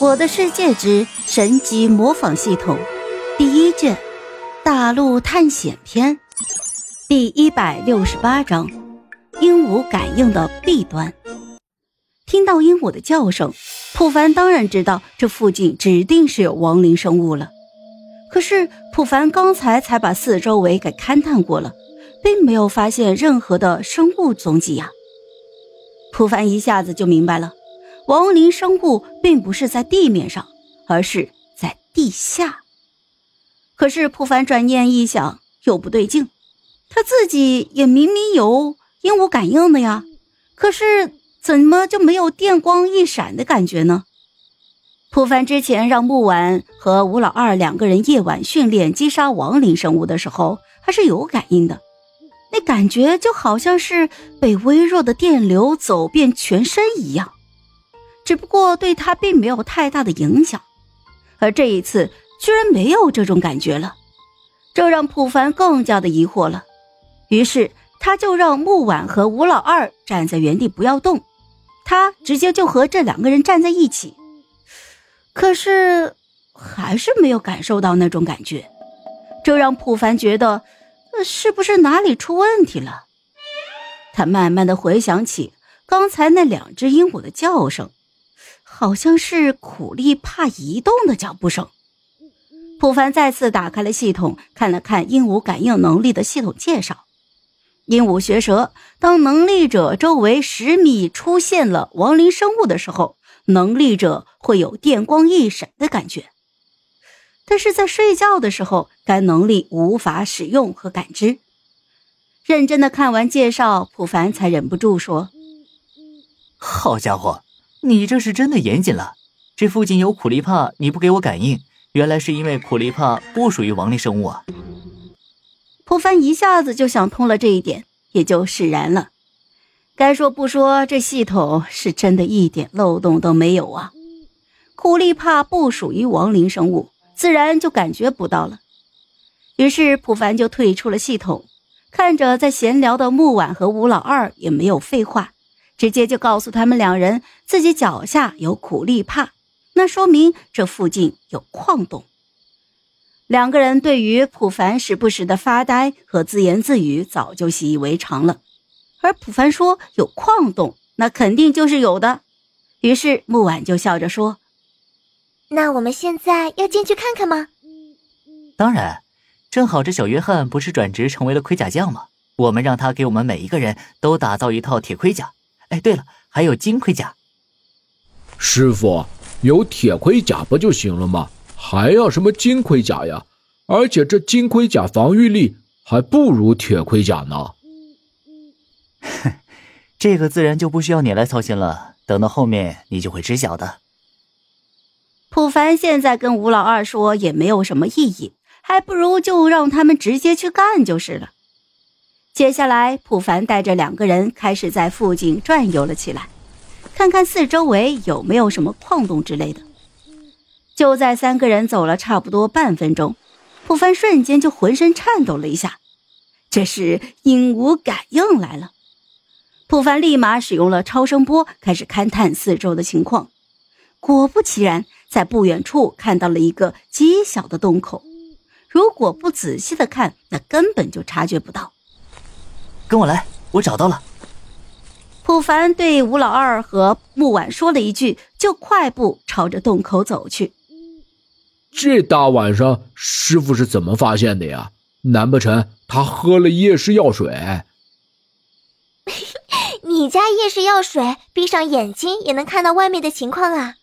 我的世界之神级模仿系统第一卷《大陆探险篇》第一百六十八章：鹦鹉感应的弊端。听到鹦鹉的叫声，普凡当然知道这附近指定是有亡灵生物了。可是普凡刚才才把四周围给勘探过了，并没有发现任何的生物踪迹呀。普凡一下子就明白了。亡灵生物并不是在地面上，而是在地下。可是普凡转念一想，又不对劲，他自己也明明有鹦鹉感应的呀，可是怎么就没有电光一闪的感觉呢？普凡之前让木婉和吴老二两个人夜晚训练击杀亡灵生物的时候，还是有感应的，那感觉就好像是被微弱的电流走遍全身一样。只不过对他并没有太大的影响，而这一次居然没有这种感觉了，这让普凡更加的疑惑了。于是他就让木婉和吴老二站在原地不要动，他直接就和这两个人站在一起。可是还是没有感受到那种感觉，这让普凡觉得，是不是哪里出问题了？他慢慢的回想起刚才那两只鹦鹉的叫声。好像是苦力怕移动的脚步声。普凡再次打开了系统，看了看鹦鹉感应能力的系统介绍。鹦鹉学舌，当能力者周围十米出现了亡灵生物的时候，能力者会有电光一闪的感觉。但是在睡觉的时候，该能力无法使用和感知。认真的看完介绍，普凡才忍不住说：“好家伙！”你这是真的严谨了。这附近有苦力怕，你不给我感应，原来是因为苦力怕不属于亡灵生物啊！普凡一下子就想通了这一点，也就释然了。该说不说，这系统是真的一点漏洞都没有啊！苦力怕不属于亡灵生物，自然就感觉不到了。于是普凡就退出了系统，看着在闲聊的木婉和吴老二，也没有废话。直接就告诉他们两人自己脚下有苦力怕，那说明这附近有矿洞。两个人对于普凡时不时的发呆和自言自语早就习以为常了，而普凡说有矿洞，那肯定就是有的。于是木婉就笑着说：“那我们现在要进去看看吗？”“当然，正好这小约翰不是转职成为了盔甲匠吗？我们让他给我们每一个人都打造一套铁盔甲。”哎，对了，还有金盔甲。师傅，有铁盔甲不就行了吗？还要什么金盔甲呀？而且这金盔甲防御力还不如铁盔甲呢。哼，这个自然就不需要你来操心了。等到后面你就会知晓的。普凡现在跟吴老二说也没有什么意义，还不如就让他们直接去干就是了。接下来，普凡带着两个人开始在附近转悠了起来，看看四周围有没有什么矿洞之类的。就在三个人走了差不多半分钟，普凡瞬间就浑身颤抖了一下，这是鹦鹉感应来了。普凡立马使用了超声波，开始勘探四周的情况。果不其然，在不远处看到了一个极小的洞口，如果不仔细的看，那根本就察觉不到。跟我来，我找到了。普凡对吴老二和木婉说了一句，就快步朝着洞口走去。这大晚上，师傅是怎么发现的呀？难不成他喝了夜视药水？你家夜视药水，闭上眼睛也能看到外面的情况啊！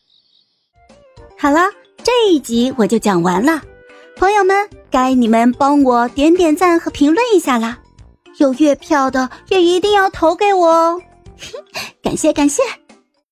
好了，这一集我就讲完了，朋友们，该你们帮我点点赞和评论一下啦！有月票的也一定要投给我哦，感 谢感谢。